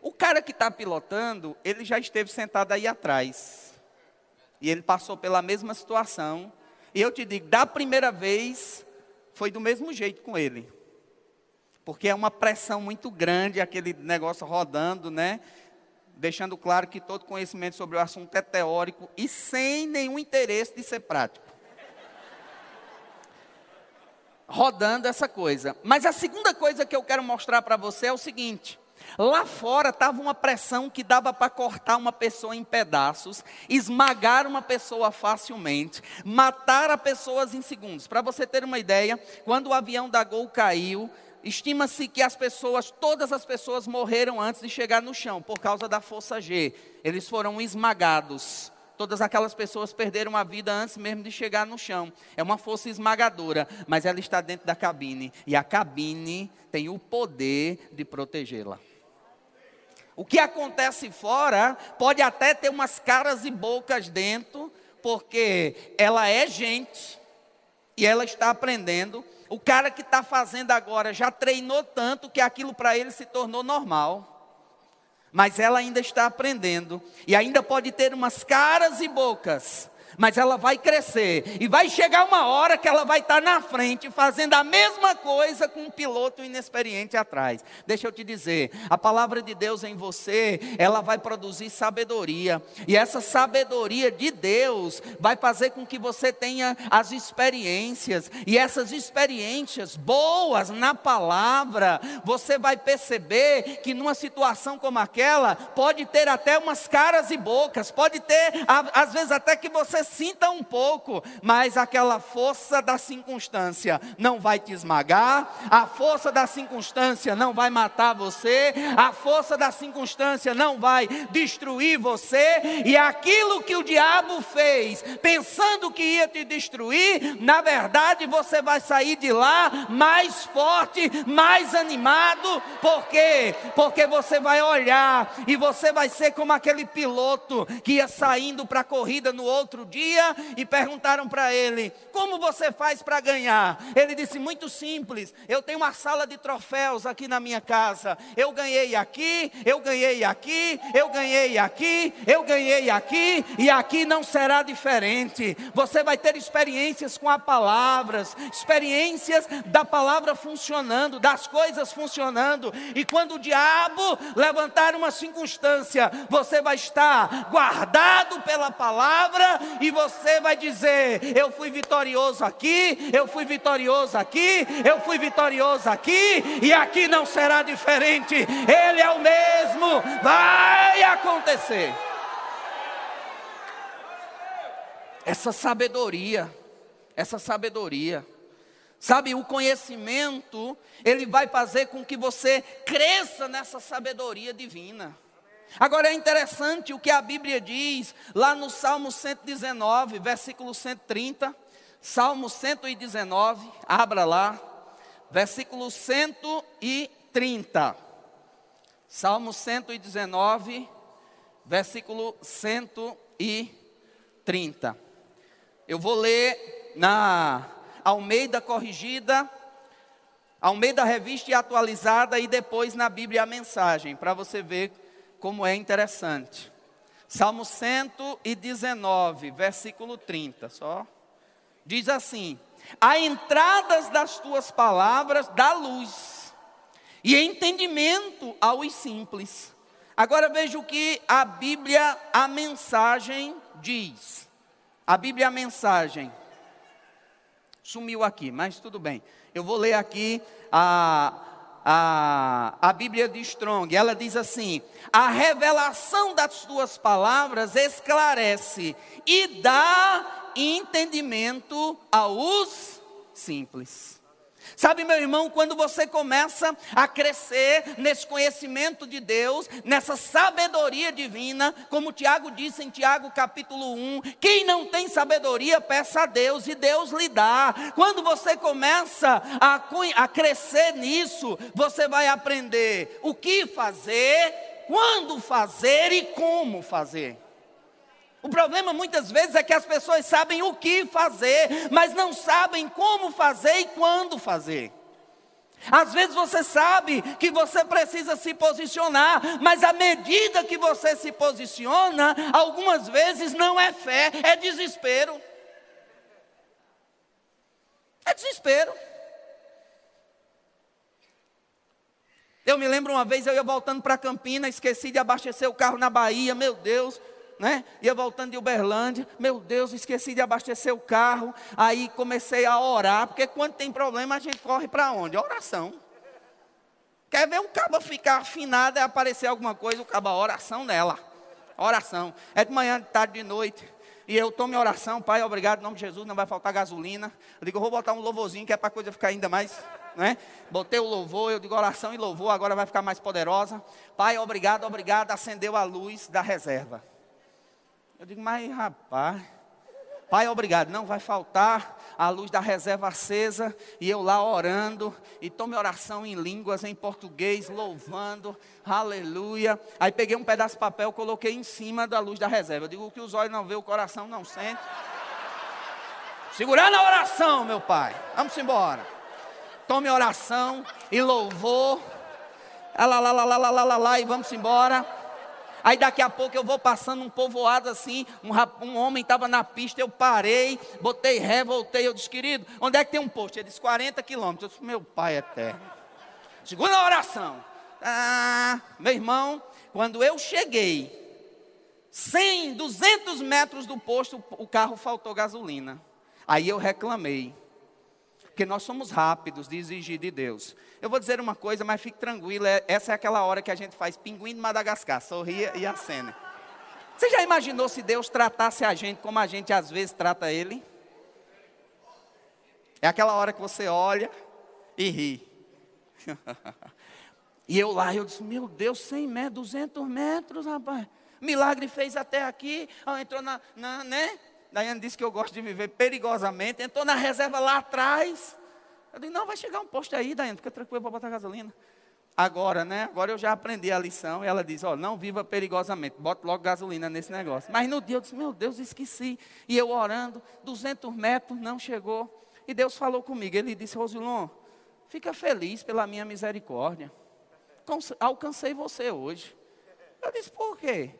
o cara que está pilotando, ele já esteve sentado aí atrás. E ele passou pela mesma situação. E eu te digo, da primeira vez, foi do mesmo jeito com ele porque é uma pressão muito grande aquele negócio rodando, né? Deixando claro que todo conhecimento sobre o assunto é teórico e sem nenhum interesse de ser prático. Rodando essa coisa. Mas a segunda coisa que eu quero mostrar para você é o seguinte: Lá fora estava uma pressão que dava para cortar uma pessoa em pedaços, esmagar uma pessoa facilmente, matar a pessoas em segundos. Para você ter uma ideia, quando o avião da Gol caiu, Estima-se que as pessoas, todas as pessoas morreram antes de chegar no chão, por causa da força G. Eles foram esmagados. Todas aquelas pessoas perderam a vida antes mesmo de chegar no chão. É uma força esmagadora, mas ela está dentro da cabine. E a cabine tem o poder de protegê-la. O que acontece fora pode até ter umas caras e bocas dentro, porque ela é gente e ela está aprendendo, o cara que está fazendo agora já treinou tanto que aquilo para ele se tornou normal. mas ela ainda está aprendendo e ainda pode ter umas caras e bocas mas ela vai crescer. E vai chegar uma hora que ela vai estar na frente fazendo a mesma coisa com um piloto inexperiente atrás. Deixa eu te dizer, a palavra de Deus em você, ela vai produzir sabedoria, e essa sabedoria de Deus vai fazer com que você tenha as experiências, e essas experiências boas na palavra, você vai perceber que numa situação como aquela, pode ter até umas caras e bocas, pode ter, às vezes até que você sinta um pouco, mas aquela força da circunstância não vai te esmagar, a força da circunstância não vai matar você, a força da circunstância não vai destruir você, e aquilo que o diabo fez, pensando que ia te destruir, na verdade você vai sair de lá mais forte, mais animado, por quê? Porque você vai olhar e você vai ser como aquele piloto que ia saindo para a corrida no outro dia dia e perguntaram para ele: Como você faz para ganhar? Ele disse: Muito simples, eu tenho uma sala de troféus aqui na minha casa. Eu ganhei aqui, eu ganhei aqui, eu ganhei aqui, eu ganhei aqui, e aqui não será diferente. Você vai ter experiências com a palavra, experiências da palavra funcionando, das coisas funcionando, e quando o diabo levantar uma circunstância, você vai estar guardado pela palavra e você vai dizer: Eu fui vitorioso aqui, eu fui vitorioso aqui, eu fui vitorioso aqui, e aqui não será diferente, Ele é o mesmo, vai acontecer. Essa sabedoria, essa sabedoria, Sabe, o conhecimento, ele vai fazer com que você cresça nessa sabedoria divina. Agora é interessante o que a Bíblia diz lá no Salmo 119, versículo 130. Salmo 119, abra lá, versículo 130. Salmo 119, versículo 130. Eu vou ler na Almeida Corrigida, Almeida Revista e Atualizada e depois na Bíblia a mensagem, para você ver como é interessante. Salmo 119, versículo 30, só. Diz assim: A entradas das tuas palavras dá luz, e entendimento aos simples. Agora veja o que a Bíblia, a mensagem diz. A Bíblia, a mensagem. Sumiu aqui, mas tudo bem. Eu vou ler aqui a, a, a Bíblia de Strong, ela diz assim: a revelação das tuas palavras esclarece e dá entendimento aos simples. Sabe, meu irmão, quando você começa a crescer nesse conhecimento de Deus, nessa sabedoria divina, como Tiago disse em Tiago capítulo 1, quem não tem sabedoria, peça a Deus e Deus lhe dá. Quando você começa a, a crescer nisso, você vai aprender o que fazer, quando fazer e como fazer. O problema muitas vezes é que as pessoas sabem o que fazer, mas não sabem como fazer e quando fazer. Às vezes você sabe que você precisa se posicionar, mas à medida que você se posiciona, algumas vezes não é fé, é desespero. É desespero. Eu me lembro uma vez eu ia voltando para Campina, esqueci de abastecer o carro na Bahia, meu Deus né? Ia voltando de Uberlândia, meu Deus, esqueci de abastecer o carro. Aí comecei a orar, porque quando tem problema a gente corre para onde? Oração. Quer ver um cabo ficar afinado e aparecer alguma coisa, o cabo, oração nela. Oração. É de manhã, de tarde, de noite. E eu tomo oração, Pai, obrigado, em nome de Jesus, não vai faltar gasolina. Eu digo, eu vou botar um louvorzinho, que é para a coisa ficar ainda mais, né? Botei o louvor, eu digo oração e louvor, agora vai ficar mais poderosa. Pai, obrigado, obrigado, acendeu a luz da reserva. Eu digo, mas rapaz, pai, obrigado. Não vai faltar a luz da reserva acesa e eu lá orando e tome oração em línguas, em português, louvando, aleluia. Aí peguei um pedaço de papel, coloquei em cima da luz da reserva. Eu digo que os olhos não vê, o coração não sente. Segurando a oração, meu pai. Vamos embora. Tome oração e louvor. Lá, lá, lá, lá, lá, lá, lá, lá, e vamos embora. Aí daqui a pouco eu vou passando um povoado assim, um, um homem estava na pista, eu parei, botei ré, voltei, eu disse, querido, onde é que tem um posto? Ele disse, 40 quilômetros. Eu disse, meu pai eterno. Segunda oração. Ah, meu irmão, quando eu cheguei, 100, 200 metros do posto, o carro faltou gasolina. Aí eu reclamei porque nós somos rápidos de exigir de Deus. Eu vou dizer uma coisa, mas fique tranquilo, é, essa é aquela hora que a gente faz pinguim de Madagascar, sorria e acena. Você já imaginou se Deus tratasse a gente como a gente às vezes trata Ele? É aquela hora que você olha e ri. e eu lá, eu disse, meu Deus, 100 metros, 200 metros, rapaz. Milagre fez até aqui, entrou na, na né? Daiane disse que eu gosto de viver perigosamente. Entrou na reserva lá atrás. Eu disse, não, vai chegar um posto aí, Daiane, fica tranquilo para botar gasolina. Agora, né? Agora eu já aprendi a lição. E ela diz, ó, oh, não viva perigosamente. Bota logo gasolina nesse negócio. Mas no dia eu disse, meu Deus, esqueci. E eu orando, 200 metros, não chegou. E Deus falou comigo. Ele disse, Rosilon, fica feliz pela minha misericórdia. Alcancei você hoje. Eu disse, por quê?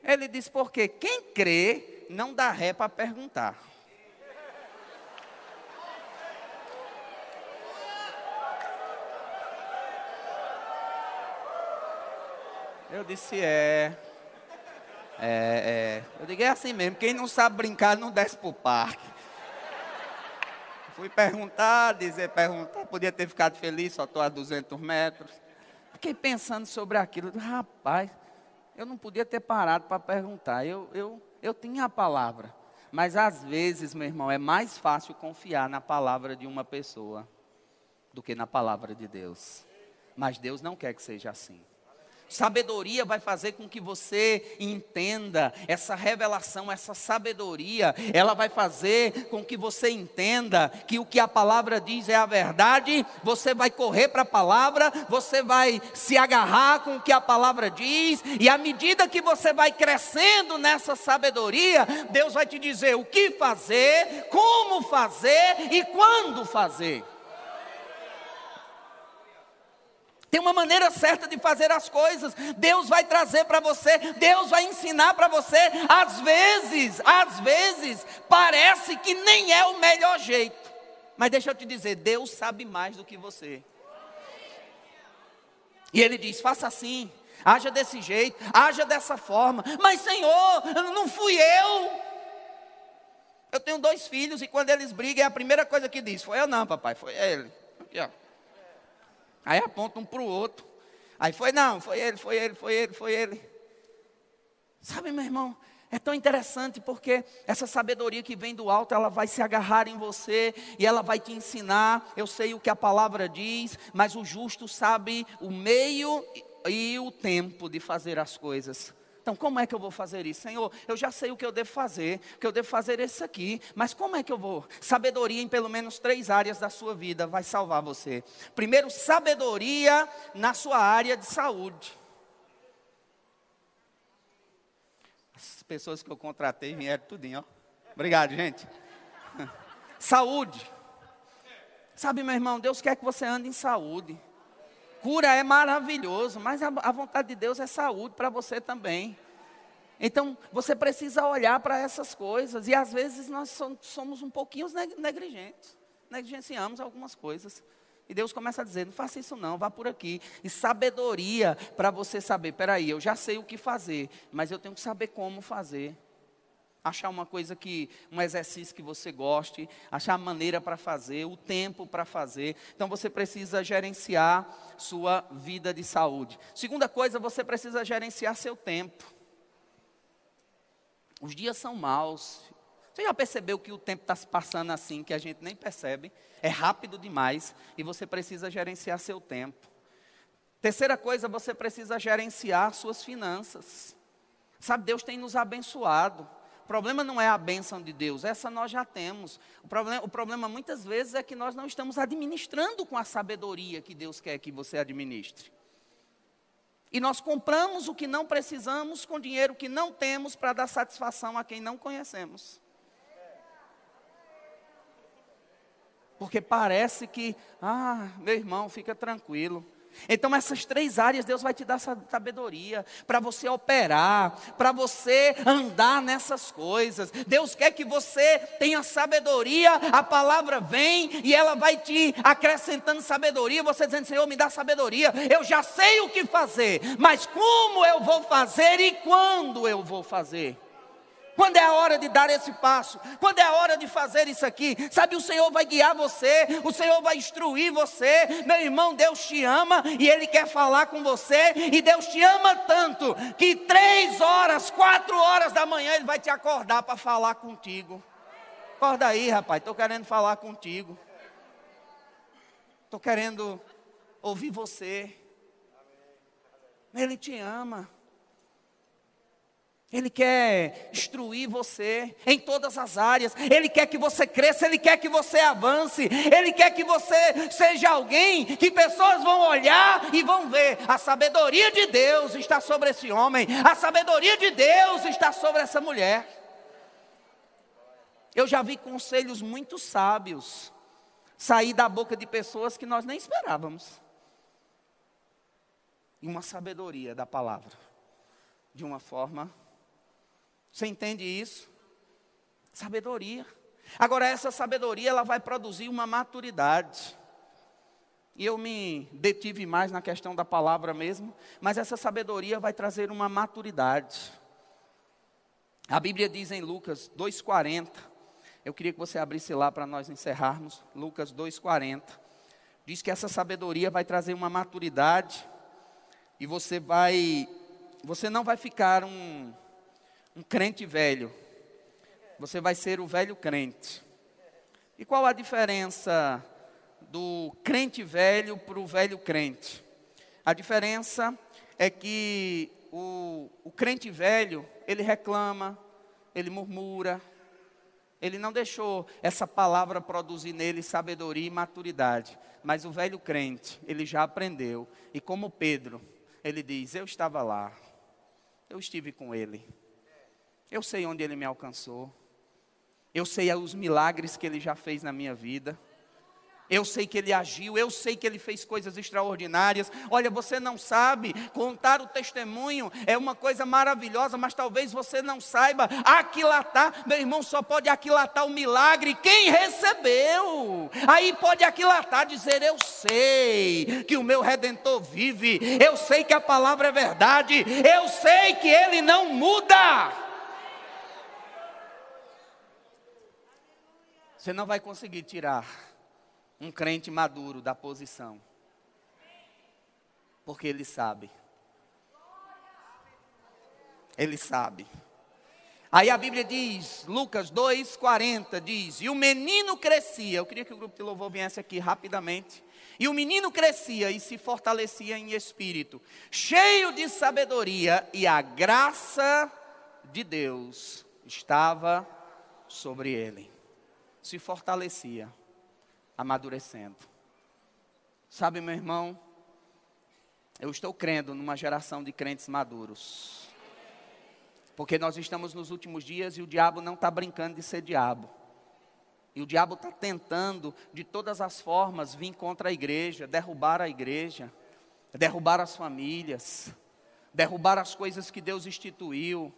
Ele disse, porque quem crê não dá ré para perguntar. Eu disse, é. É, é. Eu digo, é assim mesmo. Quem não sabe brincar não desce para o parque. Fui perguntar, dizer, perguntar. Podia ter ficado feliz, só estou a 200 metros. Fiquei pensando sobre aquilo. Rapaz, eu não podia ter parado para perguntar. Eu, eu, eu tinha a palavra. Mas às vezes, meu irmão, é mais fácil confiar na palavra de uma pessoa do que na palavra de Deus. Mas Deus não quer que seja assim. Sabedoria vai fazer com que você entenda essa revelação, essa sabedoria, ela vai fazer com que você entenda que o que a palavra diz é a verdade. Você vai correr para a palavra, você vai se agarrar com o que a palavra diz, e à medida que você vai crescendo nessa sabedoria, Deus vai te dizer o que fazer, como fazer e quando fazer. Tem uma maneira certa de fazer as coisas. Deus vai trazer para você, Deus vai ensinar para você. Às vezes, às vezes, parece que nem é o melhor jeito. Mas deixa eu te dizer, Deus sabe mais do que você. E ele diz: faça assim, haja desse jeito, haja dessa forma. Mas Senhor, não fui eu. Eu tenho dois filhos e quando eles brigam, é a primeira coisa que diz: foi eu não, papai, foi ele. Aqui, ó. Aí aponta um para o outro. Aí foi, não, foi ele, foi ele, foi ele, foi ele. Sabe, meu irmão, é tão interessante porque essa sabedoria que vem do alto, ela vai se agarrar em você e ela vai te ensinar. Eu sei o que a palavra diz, mas o justo sabe o meio e o tempo de fazer as coisas. Então, como é que eu vou fazer isso? Senhor, eu já sei o que eu devo fazer, que eu devo fazer isso aqui, mas como é que eu vou? Sabedoria em pelo menos três áreas da sua vida vai salvar você. Primeiro, sabedoria na sua área de saúde. As pessoas que eu contratei vieram tudinho, ó. Obrigado, gente. Saúde. Sabe, meu irmão, Deus quer que você ande em saúde. Cura é maravilhoso, mas a, vontade de Deus é saúde para você também. Então, você precisa olhar para essas coisas. E às vezes nós somos um pouquinho negligentes. Negligenciamos algumas coisas. E Deus começa a dizer: não faça isso não, vá por aqui. E sabedoria para você saber: peraí, eu já sei o que fazer, mas eu tenho que saber como fazer achar uma coisa que, um exercício que você goste, achar a maneira para fazer, o tempo para fazer. Então você precisa gerenciar sua vida de saúde. Segunda coisa, você precisa gerenciar seu tempo. Os dias são maus. Você já percebeu que o tempo está se passando assim, que a gente nem percebe? É rápido demais e você precisa gerenciar seu tempo. Terceira coisa, você precisa gerenciar suas finanças. Sabe, Deus tem nos abençoado problema não é a bênção de Deus, essa nós já temos. O problema, o problema muitas vezes é que nós não estamos administrando com a sabedoria que Deus quer que você administre. E nós compramos o que não precisamos com dinheiro que não temos para dar satisfação a quem não conhecemos. Porque parece que, ah, meu irmão, fica tranquilo. Então, essas três áreas, Deus vai te dar sabedoria para você operar, para você andar nessas coisas. Deus quer que você tenha sabedoria, a palavra vem e ela vai te acrescentando sabedoria. Você dizendo, Senhor, me dá sabedoria. Eu já sei o que fazer, mas como eu vou fazer e quando eu vou fazer? Quando é a hora de dar esse passo, quando é a hora de fazer isso aqui, sabe, o Senhor vai guiar você, o Senhor vai instruir você, meu irmão, Deus te ama e Ele quer falar com você, e Deus te ama tanto, que três horas, quatro horas da manhã Ele vai te acordar para falar contigo. Acorda aí, rapaz, estou querendo falar contigo, estou querendo ouvir você, Ele te ama. Ele quer instruir você em todas as áreas. Ele quer que você cresça, ele quer que você avance. Ele quer que você seja alguém que pessoas vão olhar e vão ver. A sabedoria de Deus está sobre esse homem. A sabedoria de Deus está sobre essa mulher. Eu já vi conselhos muito sábios sair da boca de pessoas que nós nem esperávamos. E uma sabedoria da palavra, de uma forma você entende isso? Sabedoria. Agora essa sabedoria ela vai produzir uma maturidade. E eu me detive mais na questão da palavra mesmo, mas essa sabedoria vai trazer uma maturidade. A Bíblia diz em Lucas 2:40. Eu queria que você abrisse lá para nós encerrarmos. Lucas 2:40. Diz que essa sabedoria vai trazer uma maturidade e você vai você não vai ficar um um crente velho. Você vai ser o velho crente. E qual a diferença do crente velho para o velho crente? A diferença é que o, o crente velho, ele reclama, ele murmura, ele não deixou essa palavra produzir nele sabedoria e maturidade. Mas o velho crente, ele já aprendeu. E como Pedro, ele diz: Eu estava lá, eu estive com ele. Eu sei onde Ele me alcançou. Eu sei os milagres que Ele já fez na minha vida. Eu sei que ele agiu, eu sei que ele fez coisas extraordinárias. Olha, você não sabe, contar o testemunho é uma coisa maravilhosa, mas talvez você não saiba aquilatar. Meu irmão só pode aquilatar o milagre quem recebeu. Aí pode aquilatar, dizer: Eu sei que o meu redentor vive, eu sei que a palavra é verdade, eu sei que ele não muda. Você não vai conseguir tirar um crente maduro da posição. Porque ele sabe. Ele sabe. Aí a Bíblia diz, Lucas 2,40 diz: E o menino crescia. Eu queria que o grupo de louvor viesse aqui rapidamente. E o menino crescia e se fortalecia em espírito, cheio de sabedoria, e a graça de Deus estava sobre ele se fortalecia, amadurecendo. Sabe, meu irmão, eu estou crendo numa geração de crentes maduros. Porque nós estamos nos últimos dias e o diabo não está brincando de ser diabo. E o diabo está tentando, de todas as formas, vir contra a igreja, derrubar a igreja, derrubar as famílias, derrubar as coisas que Deus instituiu.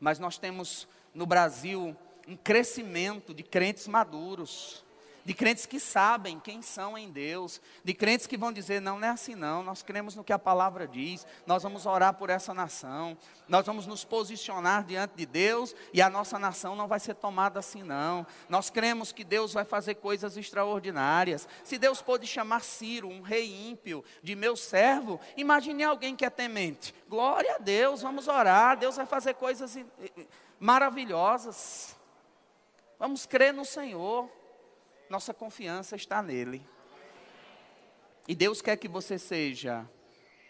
Mas nós temos no Brasil um crescimento de crentes maduros, de crentes que sabem quem são em Deus, de crentes que vão dizer: não, não é assim não, nós cremos no que a palavra diz, nós vamos orar por essa nação, nós vamos nos posicionar diante de Deus e a nossa nação não vai ser tomada assim não. Nós cremos que Deus vai fazer coisas extraordinárias. Se Deus pôde chamar Ciro, um rei ímpio, de meu servo, imagine alguém que é temente. Glória a Deus, vamos orar, Deus vai fazer coisas maravilhosas. Vamos crer no Senhor. Nossa confiança está nele. E Deus quer que você seja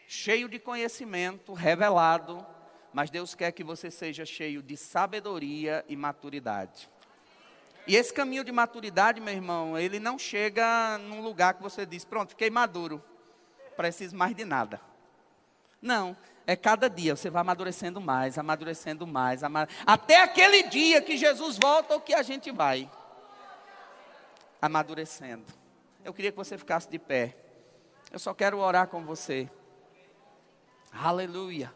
cheio de conhecimento, revelado, mas Deus quer que você seja cheio de sabedoria e maturidade. E esse caminho de maturidade, meu irmão, ele não chega num lugar que você diz: pronto, fiquei maduro, preciso mais de nada. Não, é cada dia, você vai amadurecendo mais, amadurecendo mais, até aquele dia que Jesus volta ou que a gente vai amadurecendo. Eu queria que você ficasse de pé. Eu só quero orar com você. Aleluia,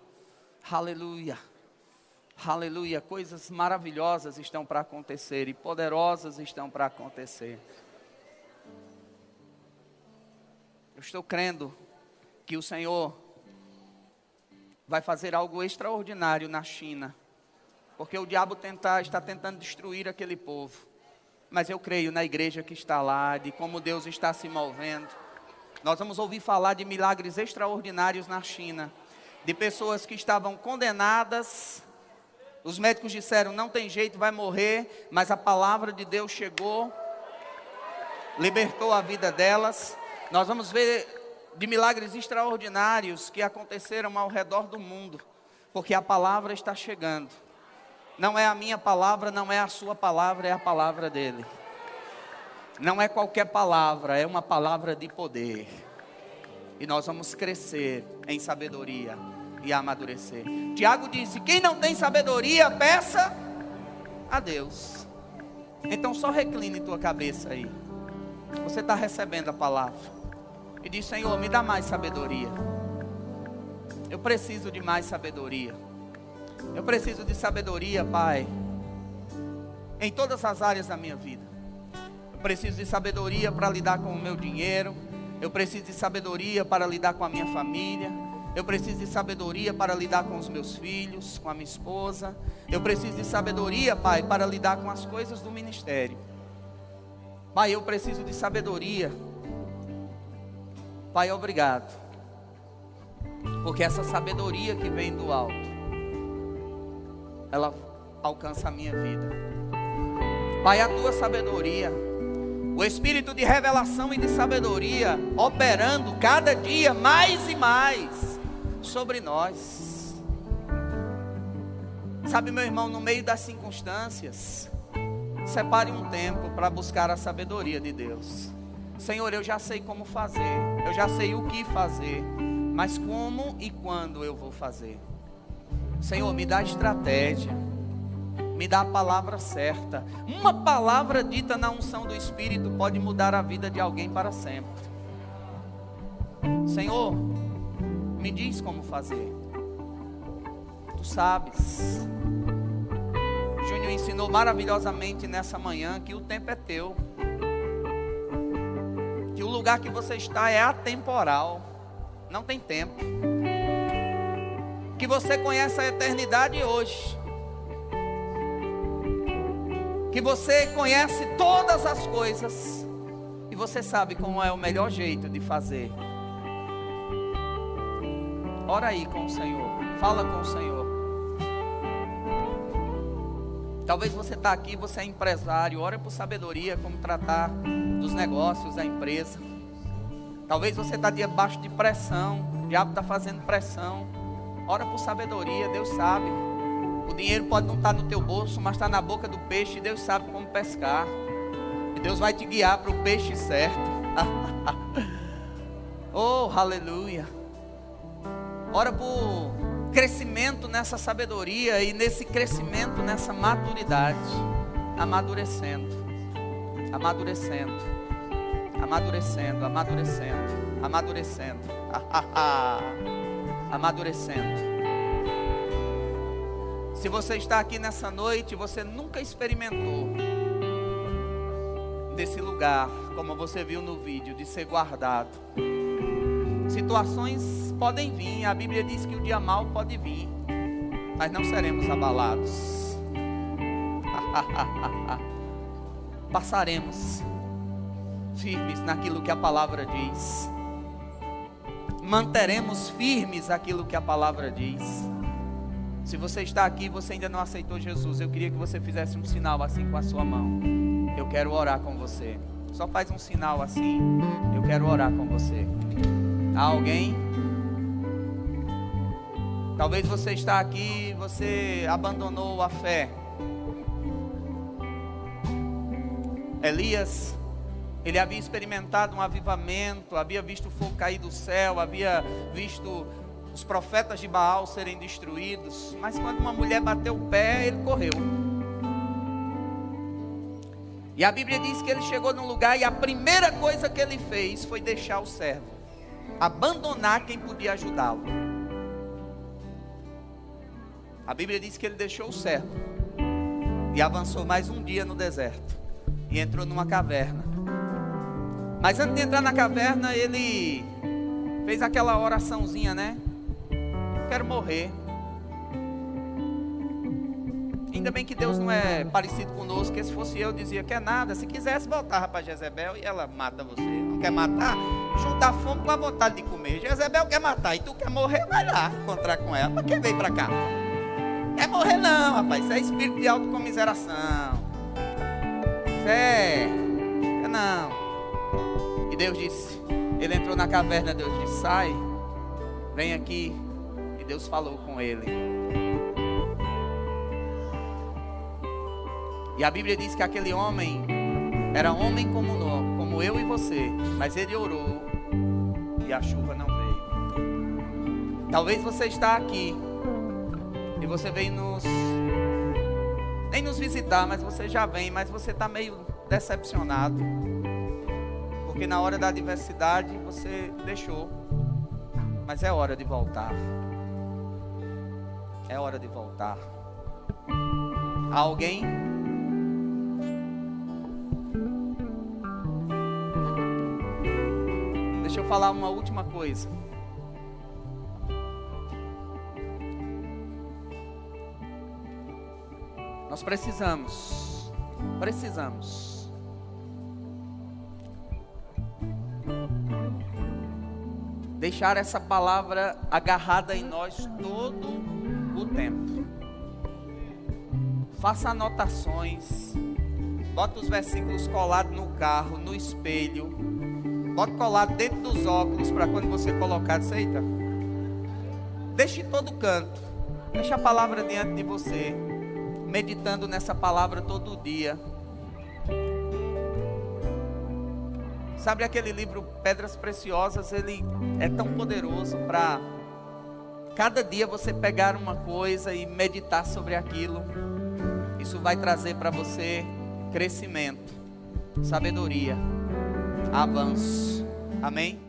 aleluia, aleluia. Coisas maravilhosas estão para acontecer e poderosas estão para acontecer. Eu estou crendo que o Senhor vai fazer algo extraordinário na China, porque o diabo tentar, está tentando destruir aquele povo. Mas eu creio na igreja que está lá, de como Deus está se movendo. Nós vamos ouvir falar de milagres extraordinários na China, de pessoas que estavam condenadas. Os médicos disseram: não tem jeito, vai morrer, mas a palavra de Deus chegou, libertou a vida delas. Nós vamos ver de milagres extraordinários que aconteceram ao redor do mundo, porque a palavra está chegando. Não é a minha palavra, não é a sua palavra, é a palavra dele. Não é qualquer palavra, é uma palavra de poder. E nós vamos crescer em sabedoria e amadurecer. Tiago disse: Quem não tem sabedoria, peça a Deus. Então só recline tua cabeça aí. Você está recebendo a palavra e diz: Senhor, me dá mais sabedoria. Eu preciso de mais sabedoria. Eu preciso de sabedoria, Pai, em todas as áreas da minha vida. Eu preciso de sabedoria para lidar com o meu dinheiro. Eu preciso de sabedoria para lidar com a minha família. Eu preciso de sabedoria para lidar com os meus filhos, com a minha esposa. Eu preciso de sabedoria, Pai, para lidar com as coisas do ministério. Pai, eu preciso de sabedoria Pai, obrigado. Porque essa sabedoria que vem do alto, ela alcança a minha vida. Pai, a tua sabedoria, o espírito de revelação e de sabedoria operando cada dia mais e mais sobre nós. Sabe, meu irmão, no meio das circunstâncias, separe um tempo para buscar a sabedoria de Deus. Senhor, eu já sei como fazer, eu já sei o que fazer, mas como e quando eu vou fazer? Senhor, me dá estratégia, me dá a palavra certa. Uma palavra dita na unção do Espírito pode mudar a vida de alguém para sempre. Senhor, me diz como fazer. Tu sabes. Júnior ensinou maravilhosamente nessa manhã que o tempo é teu lugar que você está é atemporal, não tem tempo. Que você conhece a eternidade hoje. Que você conhece todas as coisas e você sabe como é o melhor jeito de fazer. Ora aí com o Senhor, fala com o Senhor. Talvez você está aqui, você é empresário, ora por sabedoria, como tratar dos negócios da empresa. Talvez você está debaixo de pressão, o diabo está fazendo pressão. Ora por sabedoria, Deus sabe. O dinheiro pode não estar tá no teu bolso, mas está na boca do peixe, e Deus sabe como pescar. E Deus vai te guiar para o peixe certo. oh, aleluia. Ora por crescimento nessa sabedoria e nesse crescimento nessa maturidade, amadurecendo, amadurecendo, amadurecendo, amadurecendo, amadurecendo, amadurecendo. Se você está aqui nessa noite, você nunca experimentou desse lugar, como você viu no vídeo, de ser guardado Situações podem vir, a Bíblia diz que o dia mal pode vir, mas não seremos abalados. Passaremos firmes naquilo que a palavra diz. Manteremos firmes aquilo que a palavra diz. Se você está aqui e você ainda não aceitou Jesus, eu queria que você fizesse um sinal assim com a sua mão. Eu quero orar com você. Só faz um sinal assim. Eu quero orar com você. Alguém? Talvez você está aqui, você abandonou a fé. Elias, ele havia experimentado um avivamento, havia visto o fogo cair do céu, havia visto os profetas de Baal serem destruídos, mas quando uma mulher bateu o pé, ele correu. E a Bíblia diz que ele chegou num lugar e a primeira coisa que ele fez foi deixar o servo. Abandonar quem podia ajudá-lo. A Bíblia diz que ele deixou o servo e avançou mais um dia no deserto e entrou numa caverna. Mas antes de entrar na caverna, ele fez aquela oraçãozinha, né? Quero morrer. Ainda bem que Deus não é parecido conosco, que se fosse eu, dizia que é nada. Se quisesse, voltava para Jezebel e ela mata você. Não quer matar? Juntar fome com a vontade de comer. Jezebel quer matar e tu quer morrer, vai lá encontrar com ela. Para quem veio para cá? Quer morrer não, rapaz. Isso é espírito de autocomiseração. Isso é... é não. E Deus disse, ele entrou na caverna, Deus disse, sai, vem aqui. E Deus falou com ele. E a Bíblia diz que aquele homem era homem como, nós, como eu e você, mas ele orou e a chuva não veio. Talvez você está aqui e você vem nos nem nos visitar, mas você já vem, mas você está meio decepcionado. Porque na hora da adversidade você deixou. Mas é hora de voltar. É hora de voltar. Alguém Deixa eu falar uma última coisa. Nós precisamos, precisamos deixar essa palavra agarrada em nós todo o tempo. Faça anotações, bota os versículos colados no carro, no espelho Bota colado dentro dos óculos para quando você colocar, aceita. Deixe todo canto. Deixe a palavra diante de você. Meditando nessa palavra todo dia. Sabe aquele livro Pedras Preciosas? Ele é tão poderoso para cada dia você pegar uma coisa e meditar sobre aquilo. Isso vai trazer para você crescimento, sabedoria avanço. Amém?